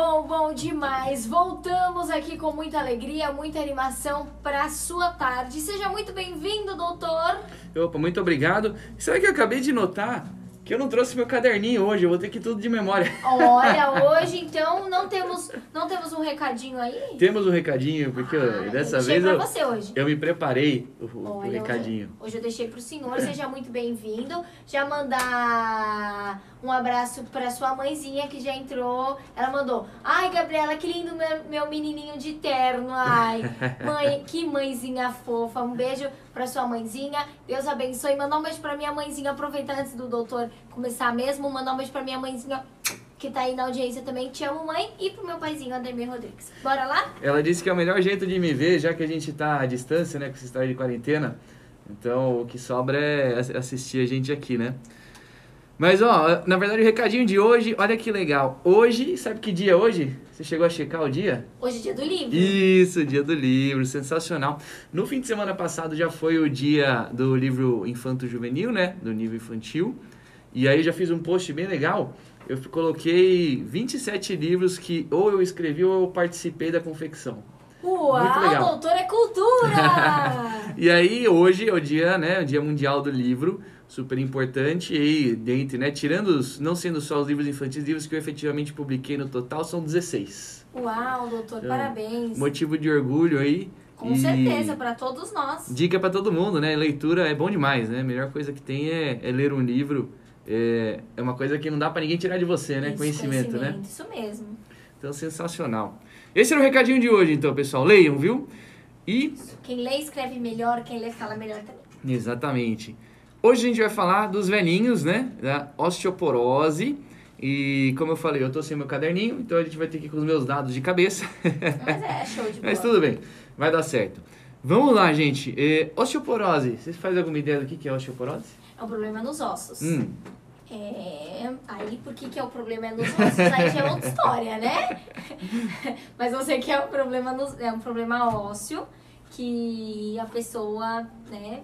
bom, bom demais. Voltamos aqui com muita alegria, muita animação para sua tarde. Seja muito bem-vindo, doutor. Opa, muito obrigado. Sabe que eu acabei de notar? que eu não trouxe meu caderninho hoje, eu vou ter que ir tudo de memória. Olha, hoje então não temos, não temos um recadinho aí? Temos um recadinho, porque ah, eu, dessa eu vez eu, você hoje. eu me preparei o, Olha, o recadinho. Hoje, hoje, eu deixei pro senhor, seja muito bem-vindo. Já mandar um abraço pra sua mãezinha que já entrou. Ela mandou: Ai, Gabriela, que lindo meu, meu menininho de terno. Ai, mãe, que mãezinha fofa. Um beijo pra sua mãezinha. Deus abençoe. Mandar um beijo pra minha mãezinha. Aproveitar antes do doutor começar mesmo. Mandar um beijo pra minha mãezinha que tá aí na audiência também. Te amo, mãe. E pro meu paizinho, Ademir Rodrigues. Bora lá? Ela disse que é o melhor jeito de me ver, já que a gente tá à distância, né? Com essa história de quarentena. Então, o que sobra é assistir a gente aqui, né? Mas, ó, na verdade, o recadinho de hoje, olha que legal. Hoje, sabe que dia é hoje? Você chegou a checar o dia? Hoje é dia do livro. Isso, dia do livro, sensacional. No fim de semana passado já foi o dia do livro infanto-juvenil, né? Do nível infantil. E aí já fiz um post bem legal. Eu coloquei 27 livros que ou eu escrevi ou eu participei da confecção. Uau, doutor é cultura! e aí, hoje é o dia, né? O dia mundial do livro super importante e dentre, né, tirando os, não sendo só os livros infantis, livros que eu efetivamente publiquei no total são 16. Uau, doutor, então, parabéns. Motivo de orgulho aí. Com certeza, para todos nós. Dica para todo mundo, né? Leitura é bom demais, né? A melhor coisa que tem é, é ler um livro. É, é uma coisa que não dá para ninguém tirar de você, né? Isso, conhecimento, conhecimento, né? Isso mesmo. Então, sensacional. Esse era o recadinho de hoje, então, pessoal. Leiam, viu? E... Quem lê, escreve melhor. Quem lê, fala melhor também. Exatamente. Hoje a gente vai falar dos velhinhos, né? Da osteoporose. E como eu falei, eu tô sem meu caderninho, então a gente vai ter que ir com os meus dados de cabeça. Mas é show de bola. Mas tudo bem, vai dar certo. Vamos lá, gente. É, osteoporose, vocês fazem alguma ideia do que é osteoporose? É um problema nos ossos. Hum. É, aí por que, que é o problema nos ossos? Aí já é outra história, né? Mas eu sei que é um problema, nos, é um problema ósseo que a pessoa, né,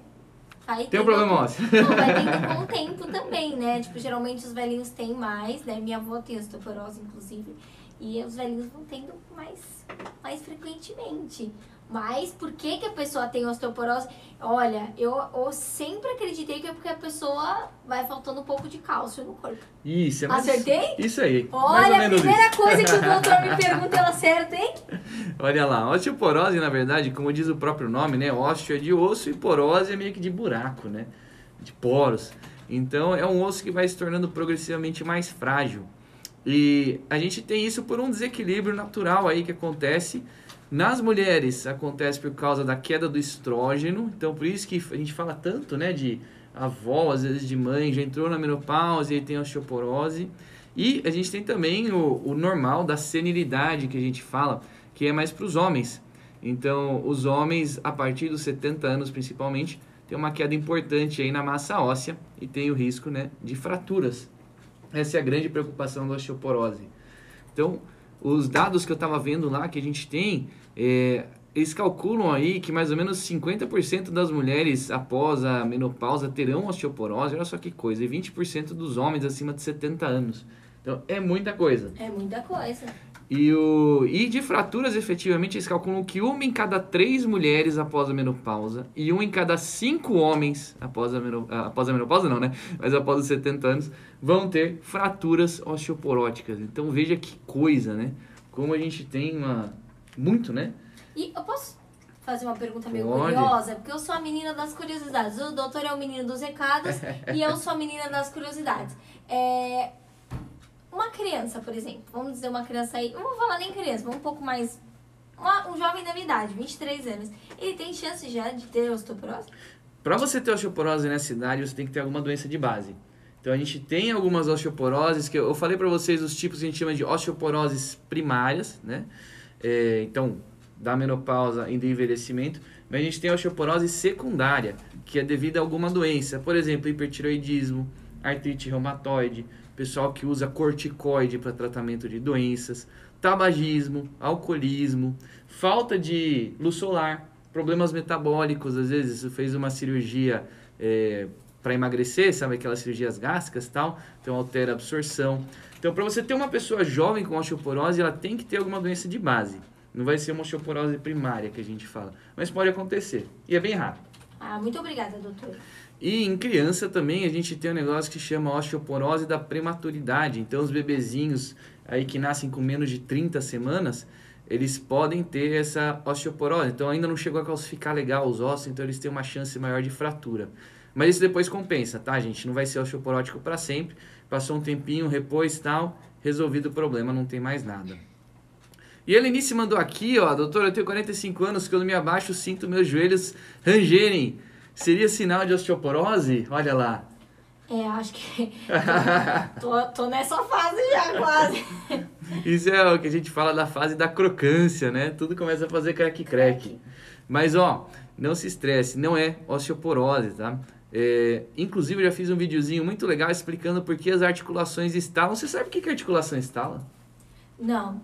Vai tem um problema ósseo. Não, vai tendo com o tempo também, né? Tipo, geralmente os velhinhos têm mais, né? Minha avó tem osteoporose, inclusive. E os velhinhos vão tendo mais, mais frequentemente. Mas por que, que a pessoa tem osteoporose? Olha, eu, eu sempre acreditei que é porque a pessoa vai faltando um pouco de cálcio no corpo. Isso, é mais... Acertei? Isso aí. Olha, a primeira isso. coisa que o doutor me pergunta, ela acerta, hein? Olha lá, osteoporose, na verdade, como diz o próprio nome, né? Ósteo é de osso e porose é meio que de buraco, né? De poros. Então, é um osso que vai se tornando progressivamente mais frágil. E a gente tem isso por um desequilíbrio natural aí que acontece nas mulheres acontece por causa da queda do estrógeno, então por isso que a gente fala tanto, né, de avó, às vezes de mãe, já entrou na menopausa e tem osteoporose. E a gente tem também o, o normal da senilidade que a gente fala, que é mais para os homens. Então, os homens, a partir dos 70 anos principalmente, tem uma queda importante aí na massa óssea e tem o risco né, de fraturas. Essa é a grande preocupação da osteoporose. Então, os dados que eu estava vendo lá que a gente tem, é, eles calculam aí que mais ou menos 50% das mulheres após a menopausa terão osteoporose, olha só que coisa, e 20% dos homens acima de 70 anos. Então é muita coisa. É muita coisa. E, o, e de fraturas, efetivamente, eles calculam que uma em cada três mulheres após a menopausa e um em cada cinco homens após a, menopausa, após a menopausa, não, né? Mas após os 70 anos, vão ter fraturas osteoporóticas. Então veja que coisa, né? Como a gente tem uma. Muito, né? E eu posso fazer uma pergunta meio Pode. curiosa? Porque eu sou a menina das curiosidades. O doutor é o menino dos recados e eu sou a menina das curiosidades. É uma criança, por exemplo, vamos dizer uma criança aí, não vou falar nem criança, vamos um pouco mais. Uma, um jovem da minha idade, 23 anos, ele tem chance já de ter osteoporose? Para você ter osteoporose nessa idade, você tem que ter alguma doença de base. Então a gente tem algumas osteoporoses que eu, falei para vocês os tipos que a gente chama de osteoporoses primárias, né? É, então, da menopausa e do envelhecimento, mas a gente tem a osteoporose secundária, que é devido a alguma doença, por exemplo, hipertiroidismo, artrite reumatoide, pessoal que usa corticoide para tratamento de doenças, tabagismo, alcoolismo, falta de luz solar, problemas metabólicos, às vezes fez uma cirurgia é, para emagrecer, sabe aquelas cirurgias gástricas tal, então altera a absorção. Então, para você ter uma pessoa jovem com osteoporose, ela tem que ter alguma doença de base. Não vai ser uma osteoporose primária que a gente fala, mas pode acontecer. E é bem rápido. Ah, muito obrigada, doutor. E em criança também a gente tem um negócio que chama osteoporose da prematuridade. Então os bebezinhos aí que nascem com menos de 30 semanas, eles podem ter essa osteoporose. Então ainda não chegou a calcificar legal os ossos, então eles têm uma chance maior de fratura. Mas isso depois compensa, tá, gente? Não vai ser osteoporótico para sempre. Passou um tempinho, repôs tal, resolvido o problema, não tem mais nada. E a Lenice mandou aqui, ó, doutor, eu tenho 45 anos, quando me abaixo sinto meus joelhos rangerem. Seria sinal de osteoporose? Olha lá. É, acho que tô, tô nessa fase já quase. Isso é o que a gente fala da fase da crocância, né? Tudo começa a fazer crack-crack. Mas, ó, não se estresse, não é osteoporose, tá? É, inclusive, eu já fiz um videozinho muito legal explicando por que as articulações estalam. Você sabe o que, que a articulação estala? Não.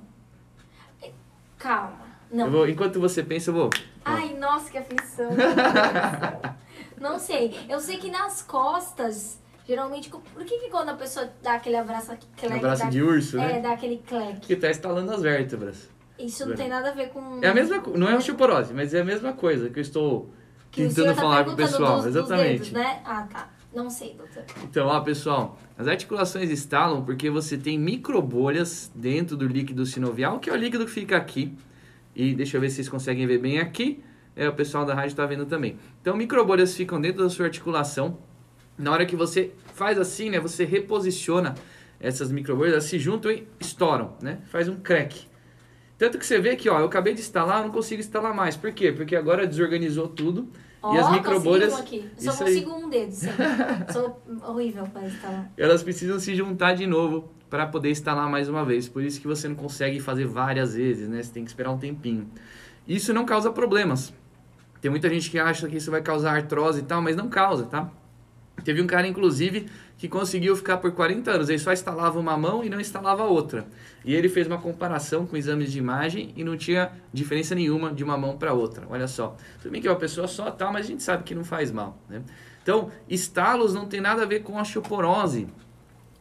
Calma. Não. Vou, enquanto você pensa, eu vou. Ai, nossa, que aflição. não sei. Eu sei que nas costas, geralmente. Por que, que quando a pessoa dá aquele abraço cleque, abraço dá, de urso, é, né? É, dá aquele cleque. Que tá estalando as vértebras. Isso não tem nada a ver com. É a mesma Não é osteoporose, mas é a mesma coisa que eu estou que tentando tá falar pro pessoal. Dos, Exatamente. Dos dedos, né? Ah, tá. Não sei, doutor. Então, ó, pessoal, as articulações estalam porque você tem microbolhas dentro do líquido sinovial, que é o líquido que fica aqui. E deixa eu ver se vocês conseguem ver bem aqui. É, o pessoal da rádio está vendo também. Então, microbolhas ficam dentro da sua articulação. Na hora que você faz assim, né, você reposiciona essas microbolhas, elas se juntam e estouram, né? Faz um crack. Tanto que você vê que, ó, eu acabei de instalar, eu não consigo instalar mais. Por quê? Porque agora desorganizou tudo. Oh, e as microbolhas. Aqui. Eu só consigo aí... um dedo, sim. Sou horrível para instalar. Elas precisam se juntar de novo para poder instalar mais uma vez. Por isso que você não consegue fazer várias vezes, né? Você tem que esperar um tempinho. Isso não causa problemas. Tem muita gente que acha que isso vai causar artrose e tal, mas não causa, tá? Teve um cara, inclusive, que conseguiu ficar por 40 anos. Ele só instalava uma mão e não instalava outra. E ele fez uma comparação com exames de imagem e não tinha diferença nenhuma de uma mão para outra. Olha só. Tudo bem que é uma pessoa só, tá, mas a gente sabe que não faz mal. Né? Então, estalos não tem nada a ver com osteoporose.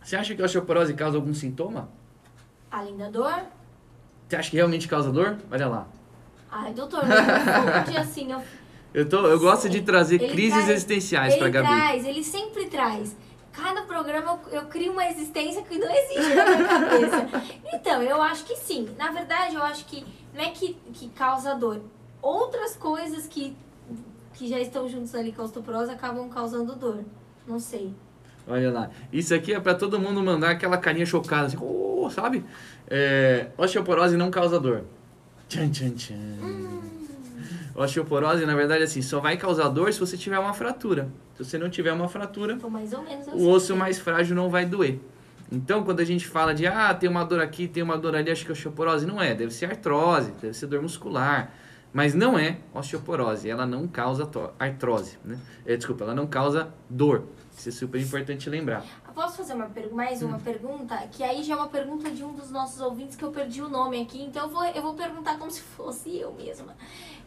Você acha que a osteoporose causa algum sintoma? Além da dor? Você acha que realmente causa dor? Olha lá. Ai, doutor, não dia assim, eu... Eu, tô, eu gosto de trazer ele crises traz, existenciais para Gabi. Ele traz, ele sempre traz cada programa eu, eu, crio uma existência que não existe na minha cabeça. Então, eu acho que sim. Na verdade, eu acho que não é que, que causa dor. Outras coisas que, que já estão juntos ali com a osteoporose acabam causando dor. Não sei. Olha lá. Isso aqui é para todo mundo mandar aquela carinha chocada, assim, oh, sabe? É, osteoporose não causa dor. Tchan, tchan, tchan. Hum. Osteoporose, na verdade, assim, só vai causar dor se você tiver uma fratura. Se você não tiver uma fratura, o osso mais frágil não vai doer. Então, quando a gente fala de, ah, tem uma dor aqui, tem uma dor ali, acho que é osteoporose, não é. Deve ser artrose, deve ser dor muscular. Mas não é osteoporose, ela não causa artrose, né? É, desculpa, ela não causa dor. Isso é super importante lembrar. Posso fazer uma mais uma hum. pergunta? Que aí já é uma pergunta de um dos nossos ouvintes que eu perdi o nome aqui, então eu vou, eu vou perguntar como se fosse eu mesma.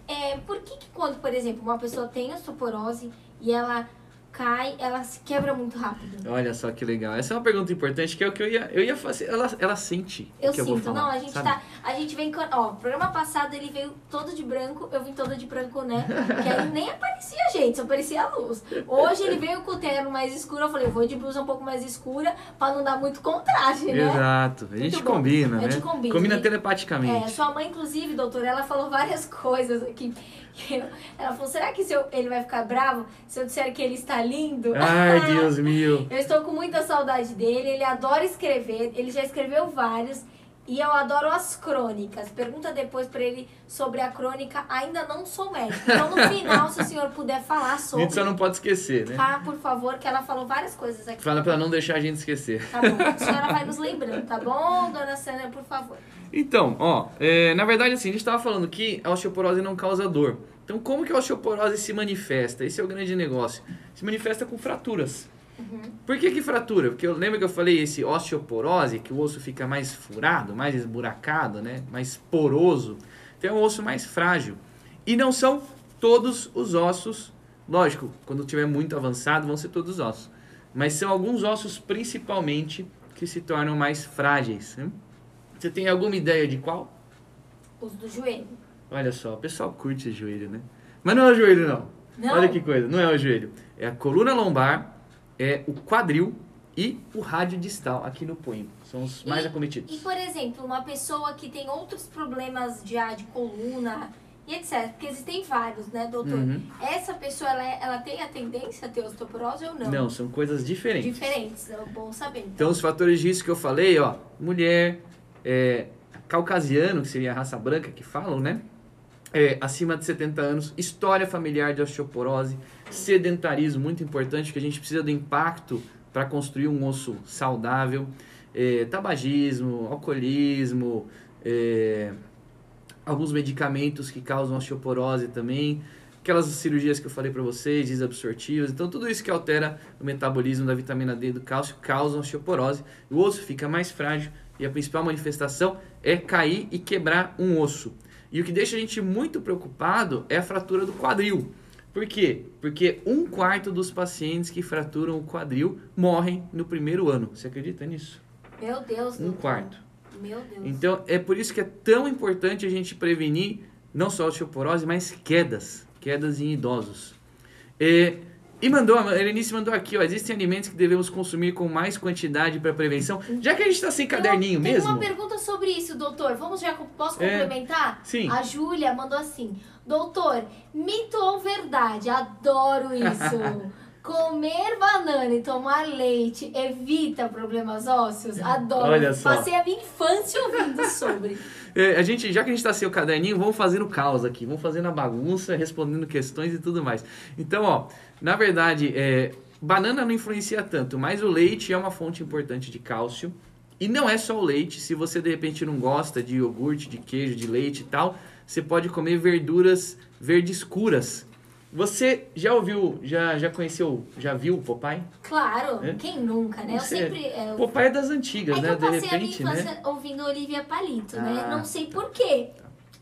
É, por que, que quando, por exemplo, uma pessoa tem osteoporose e ela cai, ela se quebra muito rápido. Olha só que legal. Essa é uma pergunta importante que é o que eu ia, eu ia fazer. Ela, ela sente. Eu sinto. Eu falar, não, a gente sabe? tá. A gente vem. Ó, programa passado ele veio todo de branco, eu vim toda de branco, né? Que aí nem aparecia gente, só aparecia a luz. Hoje ele veio com o terno mais escuro, eu falei, vou de blusa um pouco mais escura pra não dar muito contraste, né? Exato. A gente combina, né? A gente combina. Combina telepaticamente. É, sua mãe, inclusive, doutora, ela falou várias coisas aqui. Ela falou, será que eu, ele vai ficar bravo se eu disser que ele está lindo? Ai, Deus meu. eu estou com muita saudade dele, ele adora escrever, ele já escreveu vários. E eu adoro as crônicas. Pergunta depois para ele sobre a crônica. Ainda não sou médico. Então, no final, se o senhor puder falar sobre. A gente só não pode esquecer, né? Tá, por favor, que ela falou várias coisas aqui. Fala para não deixar a gente esquecer. Tá bom. A senhora vai nos lembrando, tá bom, dona Sandra, por favor? Então, ó, é, na verdade, assim, a gente estava falando que a osteoporose não causa dor. Então, como que a osteoporose se manifesta? Esse é o grande negócio. Se manifesta com fraturas. Uhum. Por que, que fratura? Porque eu lembro que eu falei esse osteoporose, que o osso fica mais furado, mais esburacado, né? mais poroso. Então é um osso mais frágil. E não são todos os ossos Lógico, quando tiver muito avançado, vão ser todos os ossos. Mas são alguns ossos principalmente que se tornam mais frágeis. né? Você tem alguma ideia de qual? Os do joelho. Olha só, o pessoal curte joelho, né? Mas não é o joelho, não. Não? Olha que coisa, não é o joelho. É a coluna lombar, é o quadril e o rádio distal aqui no punho. São os mais E- acometidos. E, por exemplo, uma pessoa que tem outros problemas de, ah, de coluna e etc. Porque existem vários, né, doutor? Uhum. Essa pessoa, ela, é- ela tem a tendência a ter osteoporose ou não? Não, são coisas diferentes. Diferentes, é bom saber. Então, os fatores de risco que eu falei, ó, mulher, é, caucasiano, que seria a raça branca que falam, né? É, acima de 70 anos, história familiar de osteoporose, sedentarismo, muito importante, que a gente precisa do impacto para construir um osso saudável, é, tabagismo, alcoolismo, é, alguns medicamentos que causam osteoporose também, aquelas cirurgias que eu falei para vocês, desabsortivas, então tudo isso que altera o metabolismo da vitamina D e do cálcio causa osteoporose, o osso fica mais frágil e a principal manifestação é cair e quebrar um osso. E o que deixa a gente muito preocupado é a fratura do quadril. Por quê? Porque um quarto dos pacientes que fraturam o quadril morrem no primeiro ano. Você acredita nisso? Meu Deus, Um doutor. quarto. Meu Deus. Então é por isso que é tão importante a gente prevenir não só a osteoporose, mas quedas, quedas em idosos. E, e mandou, a Erenice mandou aqui, ó, existem alimentos que devemos consumir com mais quantidade para prevenção. Já que a gente está sem caderninho uma, mesmo. Tem uma pergunta sobre isso, doutor. Vamos já, posso É. complementar? Sim. A Júlia mandou assim: Doutor, mito ou verdade? Adoro isso. Comer banana e tomar leite evita problemas ósseos? Adoro. Olha só. Passei a minha infância ouvindo sobre. É, a gente, já que a gente está sem o caderninho, vamos fazendo caos aqui, vamos fazendo a bagunça, respondendo questões e tudo mais. Então, ó, na verdade, é, banana não influencia tanto, mas o leite é uma fonte importante de cálcio. E não é só o leite, se você de repente não gosta de iogurte, de queijo, de leite e tal, você pode comer verduras verdes escuras. Você já ouviu, já, já conheceu, já viu o Popeye? Claro, É? quem nunca, né? Eu Você- sempre. É, Popeye é das antigas, é que né? eu De passei a minha repente, infância né? ouvindo Olivia Palito, né? Ah. Não sei porquê.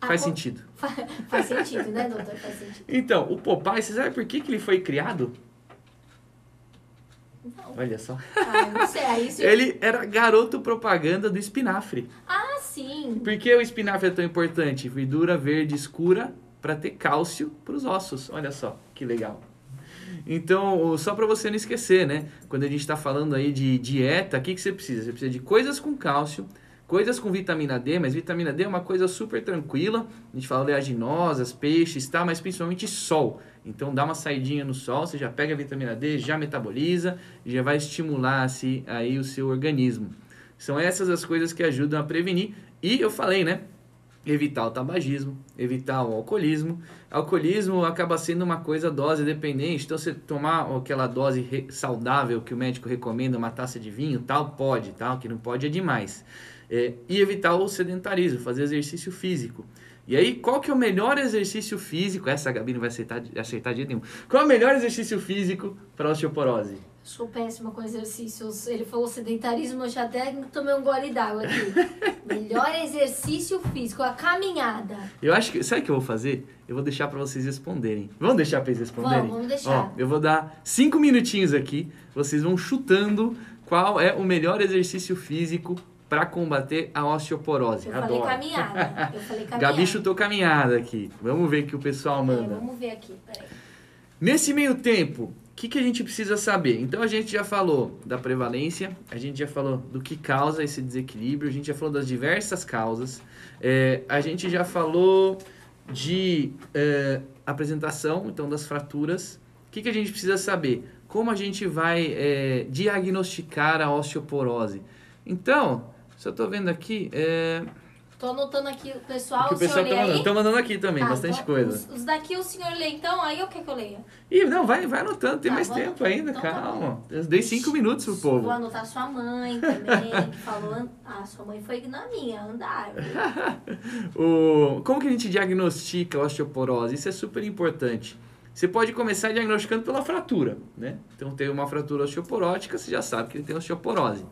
Faz sentido. Faz sentido, né, doutor? Faz sentido. Então, o Popeye, você sabe por que, que ele foi criado? Não. Olha só. Ah, não sei. Aí isso... Ele era garoto propaganda do espinafre. Ah, sim. Por que o espinafre é tão importante? Verdura verde escura para ter cálcio para os ossos. Olha só, que legal. Então, só para você não esquecer, né? Quando a gente está falando aí de dieta, o que, que você precisa? Você precisa de coisas com cálcio, coisas com vitamina D, mas vitamina D é uma coisa super tranquila. A gente fala oleaginosas, peixes, tá? Mas principalmente sol. Então, dá uma saidinha no sol, você já pega a vitamina D, já metaboliza, já vai estimular assim, aí o seu organismo. São essas as coisas que ajudam a prevenir. E eu falei, né? Evitar o tabagismo, evitar o alcoolismo. Alcoolismo acaba sendo uma coisa dose dependente. Então, você tomar aquela dose saudável que o médico recomenda, uma taça de vinho, tal, pode, tal, que não pode é demais. É, e evitar o sedentarismo, fazer exercício físico. E aí, qual que é o melhor exercício físico? Essa a Gabi não vai aceitar, aceitar de jeito nenhum. Qual é o melhor exercício físico para osteoporose? Sou péssima com exercícios. Ele falou sedentarismo, eu já até tomei um gole d'água aqui. Melhor exercício físico, a caminhada. Eu acho que. Sabe o que eu vou fazer? Eu vou deixar para vocês responderem. Vamos deixar para eles responderem? Vamos, vamos deixar. Ó, eu vou dar cinco minutinhos aqui. Vocês vão chutando qual é o melhor exercício físico para combater a osteoporose. Eu Adoro. falei caminhada. Eu falei caminhada. Gabi chutou caminhada aqui. Vamos ver o que o pessoal É, manda. vamos ver aqui, peraí. Nesse meio tempo, o que, que a gente precisa saber? Então a gente já falou da prevalência, a gente já falou do que causa esse desequilíbrio, a gente já falou das diversas causas, é, a gente já falou de é, apresentação, então das fraturas. O que, que a gente precisa saber? Como a gente vai é, diagnosticar a osteoporose? Então, se eu estou vendo aqui, é, Tô anotando aqui o pessoal, o que o pessoal lê mandando. aí? Estão mandando aqui também, Tá, bastante então, coisa. Os, os daqui o senhor lê então, aí eu quero que eu leia. Ih, não, vai, vai anotando, tem Tá, mais tempo ainda, Então tá calma. Eu dei cinco minutos pro povo. Vou anotar sua mãe também, que falou... Ah, sua mãe foi na minha, andar. O, como que a gente diagnostica a osteoporose? Isso é super importante. Você pode começar diagnosticando pela fratura, né? Então, tem uma fratura osteoporótica, você já sabe que ele tem osteoporose.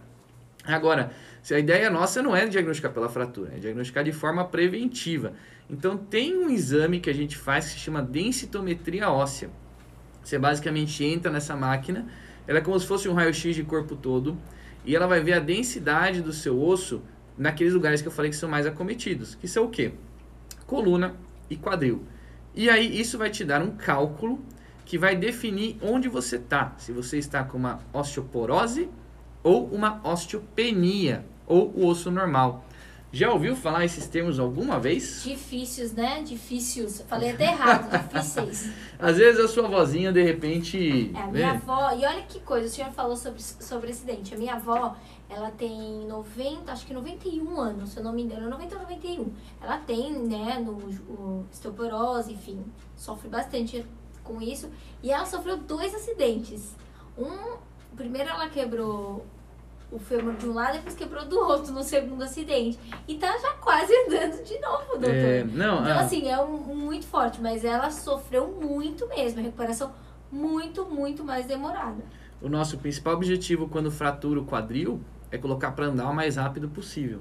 Agora, se a ideia nossa não é diagnosticar pela fratura, é diagnosticar de forma preventiva. Então, tem um exame que a gente faz que se chama densitometria óssea. Você basicamente entra nessa máquina, ela é como se fosse um raio-x de corpo todo, e ela vai ver a densidade do seu osso naqueles lugares que eu falei que são mais acometidos, que são o quê? Coluna e quadril. E aí isso vai te dar um cálculo que vai definir onde você está, se você está com uma osteoporose ou uma osteopenia, ou o osso normal. Já ouviu falar esses termos alguma vez? Difíceis, né? Difíceis. Falei até errado, difíceis. Às vezes a sua vozinha, de repente... É, a minha avó... E olha que coisa, o senhor falou sobre, sobre acidente. A minha avó, ela tem 90, acho que 91 anos, se eu não me engano. 90 ou 91. Ela tem, né, no, o osteoporose, enfim. Sofre bastante com isso. E ela sofreu dois acidentes. Um... Primeiro ela quebrou o fêmur de um lado e depois quebrou do outro no segundo acidente. E tá já quase andando de novo, doutor. É, não, então, ah. assim, é um, muito forte, mas ela sofreu muito mesmo. A recuperação muito, muito mais demorada. O nosso principal objetivo quando fratura o quadril é colocar para andar o mais rápido possível.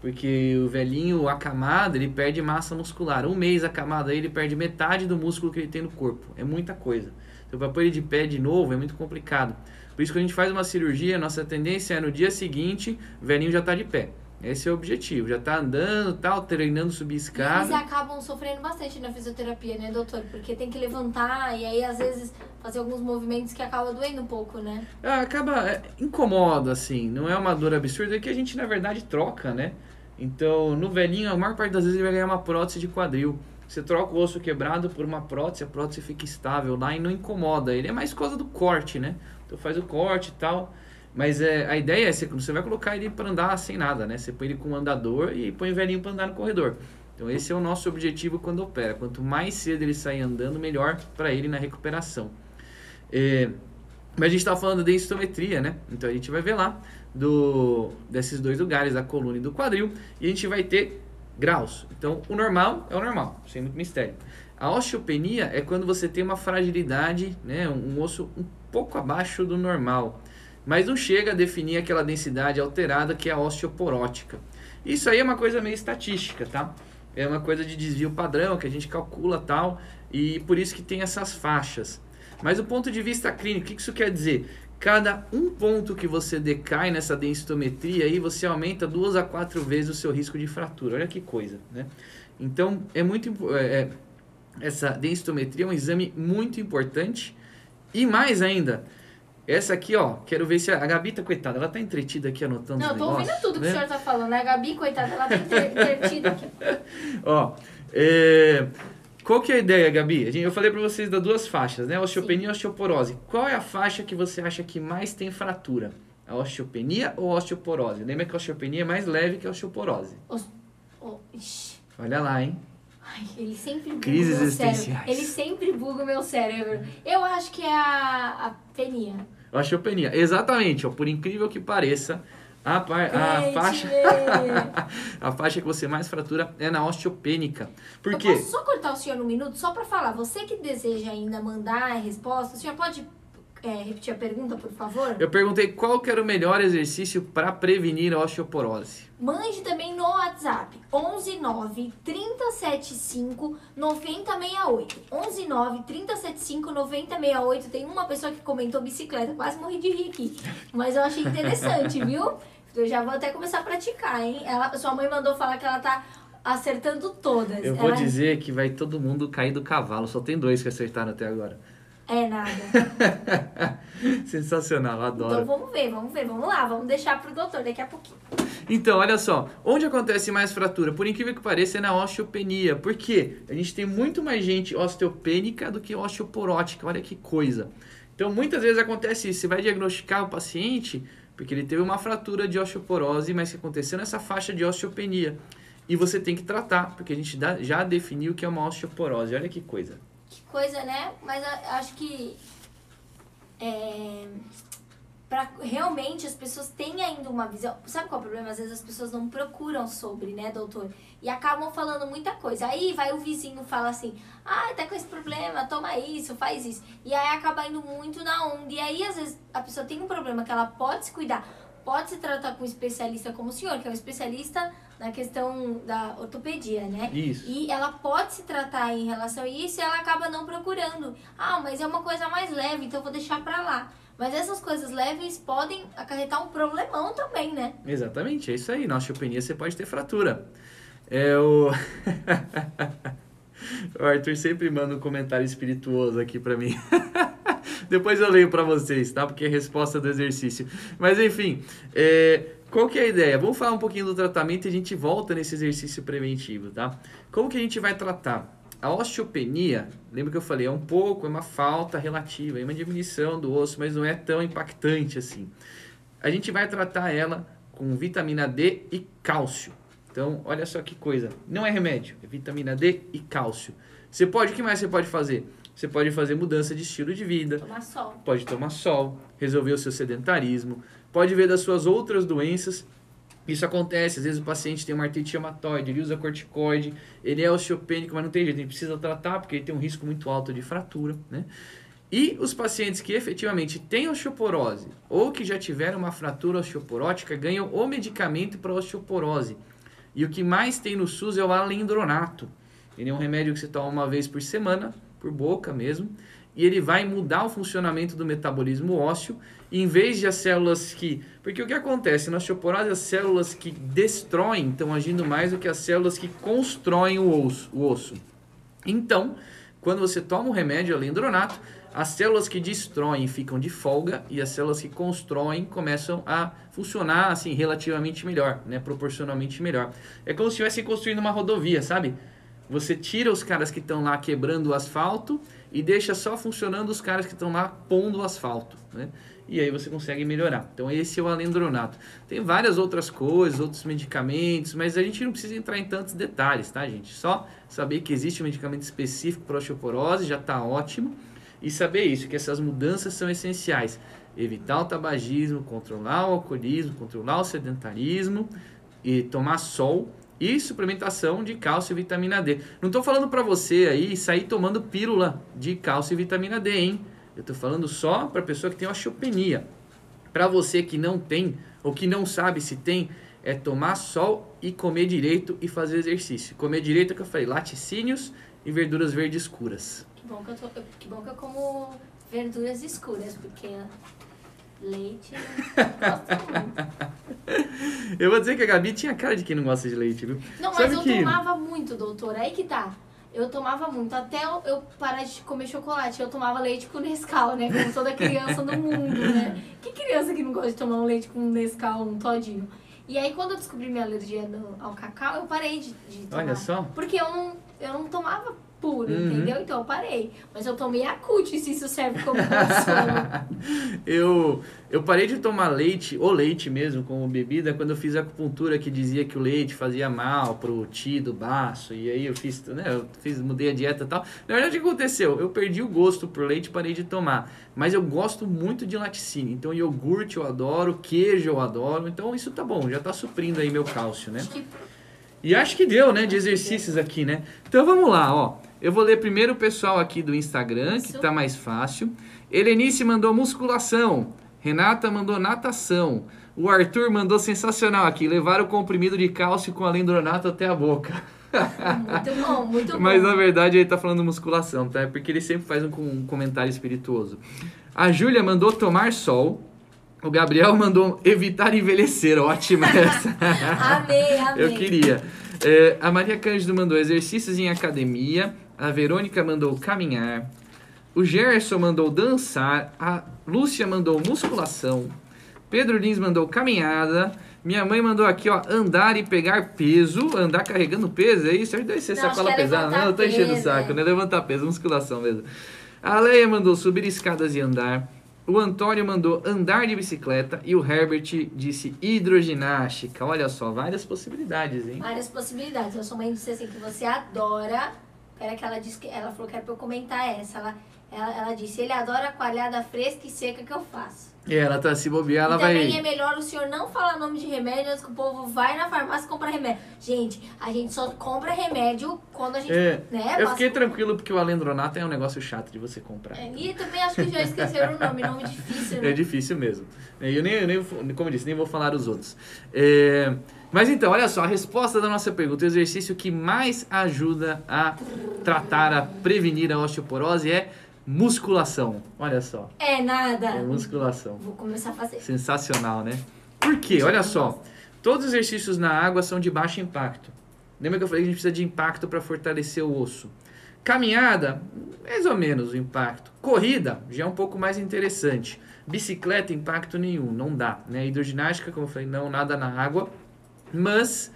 Porque o velhinho acamado, ele perde massa muscular. Um mês acamado aí, ele perde metade do músculo que ele tem no corpo. É muita coisa. Então, para pôr ele de pé de novo é muito complicado. Por isso que a gente faz uma cirurgia, nossa tendência é no dia seguinte, o velhinho já está de pé. Esse é o objetivo, já está andando, tal, treinando subir escada. Eles acabam sofrendo bastante na fisioterapia, né, doutor? Porque tem que levantar e aí às vezes fazer alguns movimentos que acaba doendo um pouco, né? Ah, acaba é, incomoda assim, não é uma dor absurda, é que a gente na verdade troca, né? Então, no velhinho, a maior parte das vezes ele vai ganhar uma prótese de quadril. Você troca o osso quebrado por uma prótese, a prótese fica estável lá e não incomoda. Ele é mais coisa do corte, né? Então faz o corte e tal. Mas é, a ideia é, você, você vai colocar ele para andar sem nada, né? Você põe ele com um andador e põe o velhinho para andar no corredor. Então esse é o nosso objetivo quando opera. Quanto mais cedo ele sair andando, melhor para ele na recuperação. É, mas a gente estava falando de instometria, né? Então a gente vai ver lá do, desses dois lugares, da coluna e do quadril, e a gente vai ter graus. Então o normal é o normal, sem muito mistério. A osteopenia é quando você tem uma fragilidade, né? um, osso um pouco abaixo do normal, mas não chega a definir aquela densidade alterada que é a osteoporótica. Isso aí é uma coisa meio estatística, tá? É uma coisa de desvio padrão que a gente calcula tal, e por isso que tem essas faixas. Mas do ponto de vista clínico, o que isso quer dizer? Cada um ponto que você decai nessa densitometria, aí você aumenta duas a quatro vezes o seu risco de fratura. Olha que coisa, né? Então, é muito é, é essa densitometria é um exame muito importante e mais ainda, essa aqui, ó, quero ver se a, a Gabi tá coitada, ela tá entretida aqui anotando Não, os tô negócios, ouvindo tudo né? que o senhor tá falando, né? A Gabi, coitada, ela tá entre- entretida aqui. Ó, é, qual que é a ideia, Gabi? Eu falei pra vocês das duas faixas, né? Osteopenia e osteoporose. Qual é a faixa que você acha que mais tem fratura? A osteopenia ou a osteoporose? Lembra que a osteopenia é mais leve que a osteoporose. Os- oh. Olha lá, hein? Ai, ele sempre buga Crises meu cérebro. existenciais. Ele sempre buga o meu cérebro. Eu acho que é a, a penia. Osteopenia. Exatamente, ó, por incrível que pareça, a, par- a faixa a faixa que você mais fratura é na osteopênica. Por Eu quê? posso só cortar o senhor um minuto, só pra falar. Você que deseja ainda mandar a resposta, o senhor pode é, repetir a pergunta, por favor? Eu perguntei qual que era o melhor exercício para prevenir a osteoporose. Mande também no WhatsApp 119 3075 9068. 119 3075 9068. Tem uma pessoa que comentou bicicleta, quase morri de rir aqui. Mas eu achei interessante, viu? Eu já vou até começar a praticar, hein? Ela, sua mãe mandou falar que ela tá acertando todas. Eu vou Ela- dizer que vai todo mundo cair do cavalo. Só tem dois que acertaram até agora. É nada. Sensacional, adoro. Então vamos ver, vamos ver, vamos lá, vamos deixar pro doutor daqui a pouquinho. Então, olha só, onde acontece mais fratura? Por incrível que pareça, é na osteopenia. Por quê? A gente tem muito mais gente osteopênica do que osteoporótica. Olha que coisa. Então, muitas vezes acontece isso. Você vai diagnosticar o paciente porque ele teve uma fratura de osteoporose, mas que aconteceu nessa faixa de osteopenia. E você tem que tratar, porque a gente já definiu que é uma osteoporose. Olha que coisa. Que coisa, né? Mas acho que é, para realmente as pessoas têm ainda uma visão. Sabe qual é o problema? Às vezes as pessoas não procuram sobre, né, doutor? E acabam falando muita coisa. Aí vai o vizinho fala assim: ah, tá com esse problema, toma isso, faz isso. E aí acaba indo muito na onda. E aí, às vezes, a pessoa tem um problema que ela pode se cuidar, pode se tratar com um especialista como o senhor, que é um especialista na questão da ortopedia, né? Isso. E ela pode se tratar em relação a isso e ela acaba não procurando. Ah, mas é uma coisa mais leve, então eu vou deixar pra lá. Mas essas coisas leves podem acarretar um problemão também, né? Exatamente, é isso aí. Na osteopenia você pode ter fratura. É o. o Arthur sempre manda um comentário espirituoso aqui pra mim. Depois eu leio pra vocês, tá? Porque é resposta do exercício. Mas enfim, é, qual que é a ideia? Vamos falar um pouquinho do tratamento e a gente volta nesse exercício preventivo, tá? Como que a gente vai tratar? A osteopenia, lembra que eu falei, é um pouco, é uma falta relativa, é uma diminuição do osso, mas não é tão impactante assim. A gente vai tratar ela com vitamina D e cálcio. Então, olha só que coisa. Não é remédio, é vitamina D e cálcio. Você pode, o que mais você pode fazer? Você pode fazer mudança de estilo de vida. Tomar sol. Pode tomar sol, resolver o seu sedentarismo, pode ver das suas outras doenças. Isso acontece, às vezes o paciente tem uma artrite reumatoide, ele usa corticoide, ele é osteopênico, mas não tem jeito, ele precisa tratar porque ele tem um risco muito alto de fratura, né? E os pacientes que efetivamente têm osteoporose ou que já tiveram uma fratura osteoporótica ganham o medicamento para osteoporose. E o que mais tem no SUS é o alendronato. Ele é um remédio que você toma uma vez por semana, por boca mesmo, e ele vai mudar o funcionamento do metabolismo ósseo, em vez de as células que. Porque o que acontece? Na osteoporose, as células que destroem estão agindo mais do que as células que constroem o osso. O osso. Então, quando você toma o remédio alendronato, as células que destroem ficam de folga e as células que constroem começam a funcionar assim relativamente melhor, né, proporcionalmente melhor. É como se estivesse construindo uma rodovia, sabe? Você tira os caras que estão lá quebrando o asfalto e deixa só funcionando os caras que estão lá pondo o asfalto, né? E aí você consegue melhorar. Então esse é o alendronato. Tem várias outras coisas, outros medicamentos, mas a gente não precisa entrar em tantos detalhes, tá, gente? Só saber que existe um medicamento específico para osteoporose já está ótimo e saber isso, que essas mudanças são essenciais. Evitar o tabagismo, controlar o alcoolismo, controlar o sedentarismo e tomar sol e suplementação de cálcio e vitamina D. Não estou falando para você aí sair tomando pílula de cálcio e vitamina D, hein? Eu estou falando só para pessoa que tem osteopenia. Para você que não tem ou que não sabe se tem, é tomar sol e comer direito e fazer exercício. Comer direito é que eu falei, laticínios e verduras verdes escuras. Que bom que eu, tô, que bom que eu como verduras escuras, porque leite eu gosto muito. Eu vou dizer que a Gabi tinha cara de quem não gosta de leite, viu? Não, Sabe mas eu que- tomava muito, doutor. Aí que tá. Eu tomava muito. Até eu, parar de comer chocolate. Eu tomava leite com Nescau, né? Como toda criança do mundo, né? Que criança que não gosta de tomar um leite com Nescau, um todinho? E aí, quando eu descobri minha alergia ao cacau, eu parei de, de tomar. Olha só. Porque eu não, eu não tomava puro, Uhum. entendeu? Então eu parei. Mas eu tomei Yakult, se isso serve como consolo. eu, eu parei de tomar leite, ou leite mesmo, como bebida, quando eu fiz acupuntura que dizia que o leite fazia mal pro ti do baço. E aí eu fiz, né, eu fiz, mudei a dieta e tal. Na verdade, o que aconteceu? Eu perdi o gosto por leite e parei de tomar. Mas eu gosto muito de laticínio. Então, iogurte eu adoro, queijo eu adoro. Então, isso tá bom, já tá suprindo aí meu cálcio, né? Acho que E acho que deu, né, de exercícios aqui, né? Então vamos lá, ó. Eu vou ler primeiro o pessoal aqui do Instagram, que tá mais fácil. Helenice mandou musculação. Renata mandou natação. O Arthur mandou sensacional aqui, levar o comprimido de cálcio com alendronato até a boca. muito bom, muito bom. Mas na verdade ele tá falando musculação, tá? É Porque ele sempre faz um, com- um comentário espirituoso. A Júlia mandou tomar sol. O Gabriel mandou evitar envelhecer. Ótima essa. Amei, amei. Eu queria. É, a Maria Cândido mandou exercícios em academia. A Verônica mandou caminhar. O Gerson mandou dançar. A Lúcia mandou musculação. Pedro Lins mandou caminhada. Minha mãe mandou aqui, ó, andar e pegar peso. Andar carregando peso, é isso? Deve ser Não, sacola é pesada. Não, eu tô enchendo o saco, é. né? Levantar peso, musculação mesmo. A Leia mandou subir escadas e andar. O Antônio mandou andar de bicicleta. E o Herbert disse hidroginástica. Olha só, várias possibilidades, hein? Várias possibilidades. A sua mãe disse assim que você adora. Pera que ela disse que ela falou que era pra eu comentar essa. Ela, ela, ela disse, ele adora a coalhada fresca e seca que eu faço. E ela tá se bobear, ela e também vai. é melhor o senhor não falar nome de remédio antes que o povo vai na farmácia e compra remédio. Gente, a gente só compra remédio quando a gente. É, né, eu passa- fiquei tranquilo porque o alendronato é um negócio chato de você comprar. É, E também acho que já esqueceram o nome, nome difícil, né? É difícil mesmo. Eu nem, eu nem, como eu disse, nem vou falar os outros. É, Mas então, olha só, a resposta da nossa pergunta, o exercício que mais ajuda a tratar, a prevenir a osteoporose é musculação. Olha só, É nada. é musculação. Vou começar a fazer. Sensacional, né? Por quê? Olha só, todos os exercícios na água são de baixo impacto. Lembra que eu falei que a gente precisa de impacto para fortalecer o osso? Caminhada, mais ou menos o impacto. Corrida, já é um pouco mais interessante. Bicicleta, impacto nenhum, não dá. Né? Hidroginástica, como eu falei, não, nada na água. Mas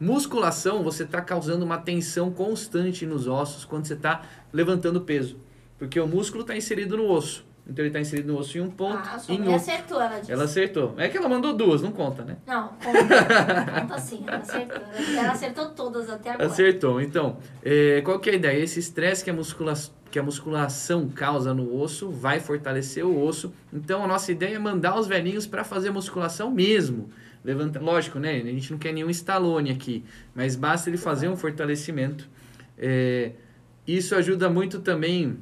musculação, você está causando uma tensão constante nos ossos quando você está levantando peso. Porque o músculo está inserido no osso. Então ele está inserido no osso em um ponto, Ah, sua em outro. acertou, ela disse. Ela acertou. É que ela mandou duas, não conta, né? Não, conta. conta sim, ela acertou. Ela acertou todas até agora. Acertou. Então, é, qual que é a ideia? Esse estresse que, a muscula que a musculação causa no osso vai fortalecer o osso. Então, a nossa ideia é mandar os velhinhos para fazer musculação mesmo. Levanta, lógico, né? A gente não quer nenhum Stallone aqui, mas basta ele fazer um fortalecimento. É, isso ajuda muito também,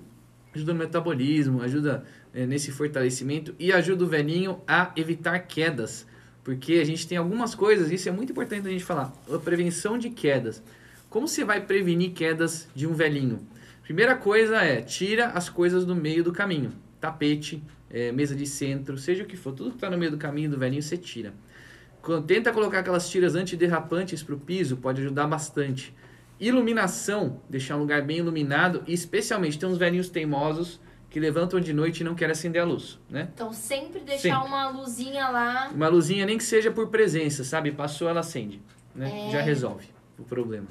ajuda no metabolismo, ajuda é, nesse fortalecimento e ajuda o velhinho a evitar quedas. Porque a gente tem algumas coisas, isso é muito importante a gente falar, a prevenção de quedas. Como você vai prevenir quedas de um velhinho? Primeira coisa é, tira as coisas do meio do caminho. Tapete, é, mesa de centro, seja o que for, tudo que está no meio do caminho do velhinho você tira. Quando tenta colocar aquelas tiras antiderrapantes para o piso, pode ajudar bastante. Iluminação, deixar um lugar bem iluminado, e especialmente tem uns velhinhos teimosos que levantam de noite e não querem acender a luz, né? Então sempre deixar Sempre. uma luzinha lá. Uma luzinha nem que seja por presença, sabe? Passou, ela acende, né? É. Já resolve o problema.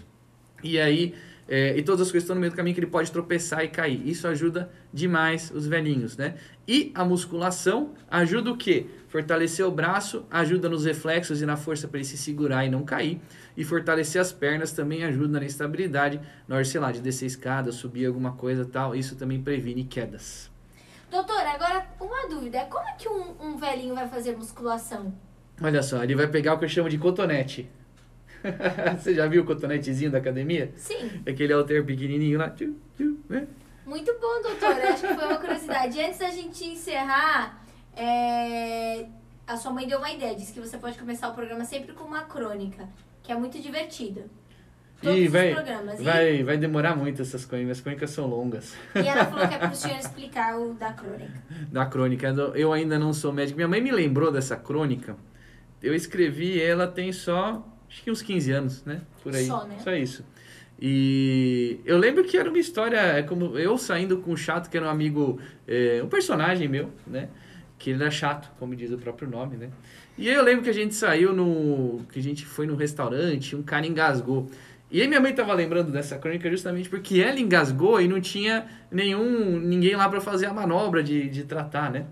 E aí, é, e todas as coisas estão no meio do caminho que ele pode tropeçar e cair. Isso ajuda demais os velhinhos, né? E a musculação ajuda o quê? Fortalecer o braço, ajuda nos reflexos e na força para ele se segurar e não cair. E fortalecer as pernas também ajuda na estabilidade, na hora, sei lá, de descer escada, subir alguma coisa e tal. Isso também previne quedas. Doutora, agora uma dúvida. Como é que um, um velhinho vai fazer musculação? Olha só, ele vai pegar o que eu chamo de cotonete. Você já viu o cotonetezinho da academia? Sim. Aquele alter pequenininho lá. tchu, tchu, né? Muito bom, doutora. Acho que foi uma curiosidade. Antes da gente encerrar, é, a sua mãe deu uma ideia. Disse que você pode começar o programa sempre com uma crônica, que é muito divertida. Todos os vai, programas. E- vai, vai demorar muito essas crônicas. As crônicas são longas. E, ela falou que é pro senhor explicar o da crônica. Da crônica. Eu ainda não sou médico. Minha mãe me lembrou dessa crônica. Eu escrevi ela tem só, acho que uns 15 anos, né? Por aí. Só, né? Só isso. E eu lembro que era uma história, é como eu saindo com o chato, que era um amigo, é, um personagem meu, né? Que ele era chato, como diz o próprio nome, né? E aí eu lembro que a gente saiu no. que a gente foi num restaurante, um cara engasgou. E aí minha mãe tava lembrando dessa crônica justamente porque ela engasgou e não tinha nenhum. ninguém lá para fazer a manobra de, de tratar, né?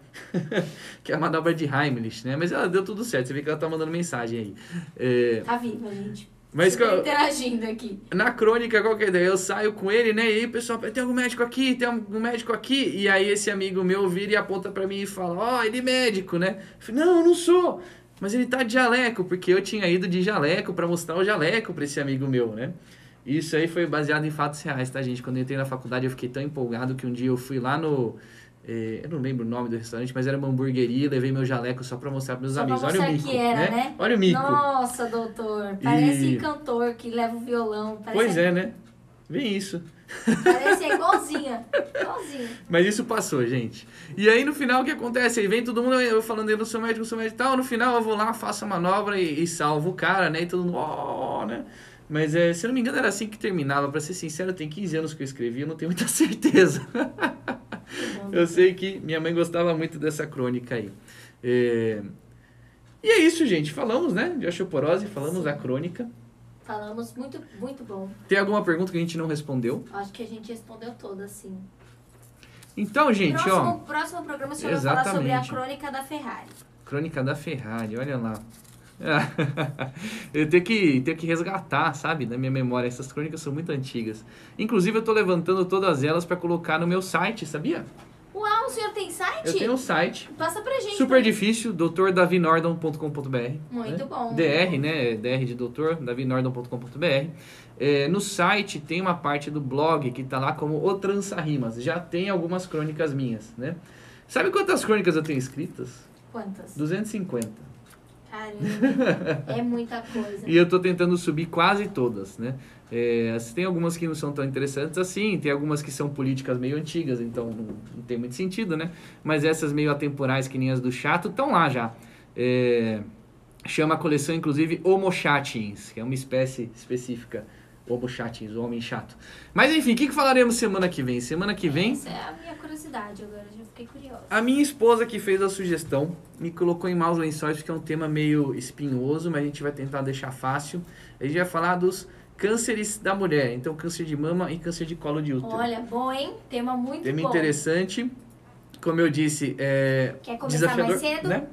que é a manobra de Heimlich, né? Mas ela deu tudo certo, você vê que ela tá mandando mensagem aí. É, Tá viva, gente. mas que tá interagindo aqui. na crônica, qual que é a ideia? Eu saio com ele, né? E aí, pessoal, tem algum médico aqui? Tem algum médico aqui? E aí esse amigo meu vira e aponta pra mim e fala, ó, ele é médico, né? Eu falei, não, eu não sou. Mas ele tá de jaleco, porque eu tinha ido de jaleco pra mostrar o jaleco pra esse amigo meu, né? Isso aí foi baseado em fatos reais, tá, gente? Quando eu entrei na faculdade, eu fiquei tão empolgado que um dia eu fui lá no... eh, eu não lembro o nome do restaurante, mas era uma hamburgueria, levei meu jaleco só pra mostrar pros meus Só pra amigos. Olha o mico, que era, né? Olha o mico. Nossa, doutor. Parece E- cantor que leva o violão. Pois é, né? Vem isso. Parece igualzinha. Igualzinha. Mas isso passou, gente. E aí no final o que acontece? Aí vem todo mundo, eu falando, eu não sou médico, não sou médico e tal. No final eu vou lá, faço a manobra e, e salvo o cara, né? E todo mundo, ó, né? Mas é, se eu não me engano era assim que terminava. Pra ser sincero, tem 15 anos que eu escrevi, eu não tenho muita certeza. eu sei que minha mãe gostava muito dessa crônica aí. É, E é isso, gente. Falamos, né? De osteoporose, falamos da crônica. Falamos muito, muito bom. Tem alguma pergunta que a gente não respondeu? Acho que a gente respondeu todas, sim. Então, gente, ó. próximo, próximo programa o senhor vai falar sobre a Exatamente. crônica da Ferrari. Crônica da Ferrari, olha lá. eu tenho que, tenho que resgatar, sabe, da minha memória. Essas crônicas são muito antigas. Inclusive, eu tô levantando todas elas para colocar no meu site, sabia? Uau, o senhor tem site? Eu tenho um site. Passa pra gente. Super difícil, drdavinordon.com.br. Muito bom. DR, né? DR de doutor, davinordon.com.br. É, no site tem uma parte do blog que tá lá como O Trança Rimas. Já tem algumas crônicas minhas, né? Sabe quantas crônicas eu tenho escritas? Quantas? 250. É muita coisa. E eu tô tentando subir quase todas, né? É, tem algumas que não são tão interessantes assim, tem algumas que são políticas meio antigas, então não, não tem muito sentido, né? Mas essas meio atemporais, que nem as do chato, estão lá já. É, chama a coleção, inclusive, Homo chatins, que é uma espécie específica. Homo chatins, o homem chato. Mas enfim, o que, que falaremos semana que vem? Semana que vem... Essa é a minha curiosidade agora, já fiquei curiosa. A minha esposa que fez a sugestão me colocou em maus lençóis porque é um tema meio espinhoso, mas a gente vai tentar deixar fácil. A gente vai falar dos cânceres da mulher, então câncer de mama e câncer de colo de útero. Olha, bom, hein? Tema muito Tema bom. interessante. Como eu disse, é Quer começar mais cedo? né?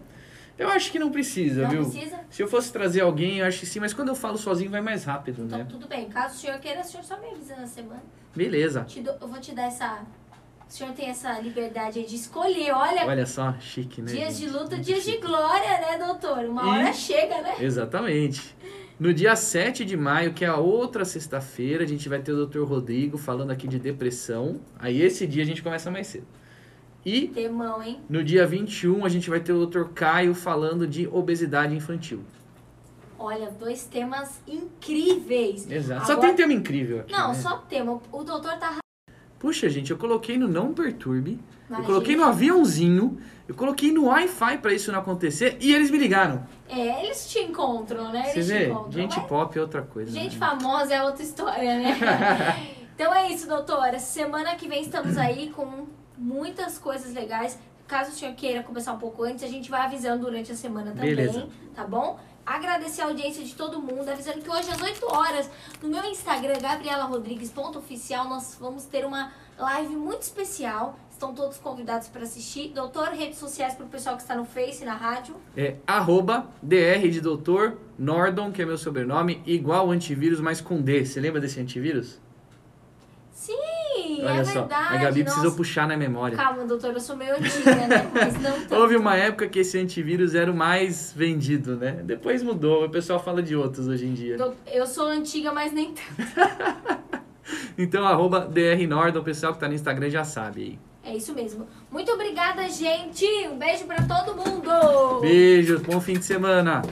Eu acho que não precisa, Não viu? precisa? Se eu fosse trazer alguém, eu acho que sim, mas quando eu falo sozinho vai mais rápido, Então, né? tudo bem. Caso o senhor queira, o senhor só me avisa na semana. Beleza. Eu vou te dar essa... O senhor tem essa liberdade aí de escolher. Olha, Olha só, chique, né? dias de luta, dias de glória, né, doutor? Uma E- hora chega, né? Exatamente. No dia 7 de maio, que é a outra sexta-feira, a gente vai ter o Dr. Rodrigo falando aqui de depressão. Aí esse dia a gente começa mais cedo. E Temão, hein? no dia 21 a gente vai ter o Dr. Caio falando de obesidade infantil. Olha, dois temas incríveis. Exato. Só Agora- tem tema incrível aqui. Não, né? só tema. O doutor tá... Puxa, gente, eu coloquei no Não Perturbe, eu Imagina. coloquei no aviãozinho, eu coloquei no Wi-Fi pra isso não acontecer e eles me ligaram. É, eles te encontram, né? Você Eles te vê? encontram. Gente mas pop é outra coisa. gente né? famosa é outra história, né? então é isso, doutora. Semana que vem estamos aí com muitas coisas legais. Caso o senhor queira começar um pouco antes, a gente vai avisando durante a semana também, Beleza. tá bom? Agradecer a audiência de todo mundo, avisando que hoje às 8 horas, no meu Instagram, gabrielarodrigues.oficial, nós vamos ter uma live muito especial. Estão todos convidados para assistir. Doutor, redes sociais para o pessoal que está no Face, na rádio. É arroba DR de doutor Nordon, que é meu sobrenome, igual antivírus, mas com D. Você lembra desse antivírus? Sim, Olha é só, verdade. a Gabi nossa. precisou puxar na memória. Calma, doutor, eu sou meio antiga, né? Mas não tanto. Houve uma época que esse antivírus era o mais vendido, né? Depois mudou, o pessoal fala de outros hoje em dia. Eu sou antiga, mas nem tanto. Então, arroba o pessoal que tá no Instagram já sabe aí. É isso mesmo. Muito obrigada, gente. Um beijo pra todo mundo. Beijo, bom fim de semana.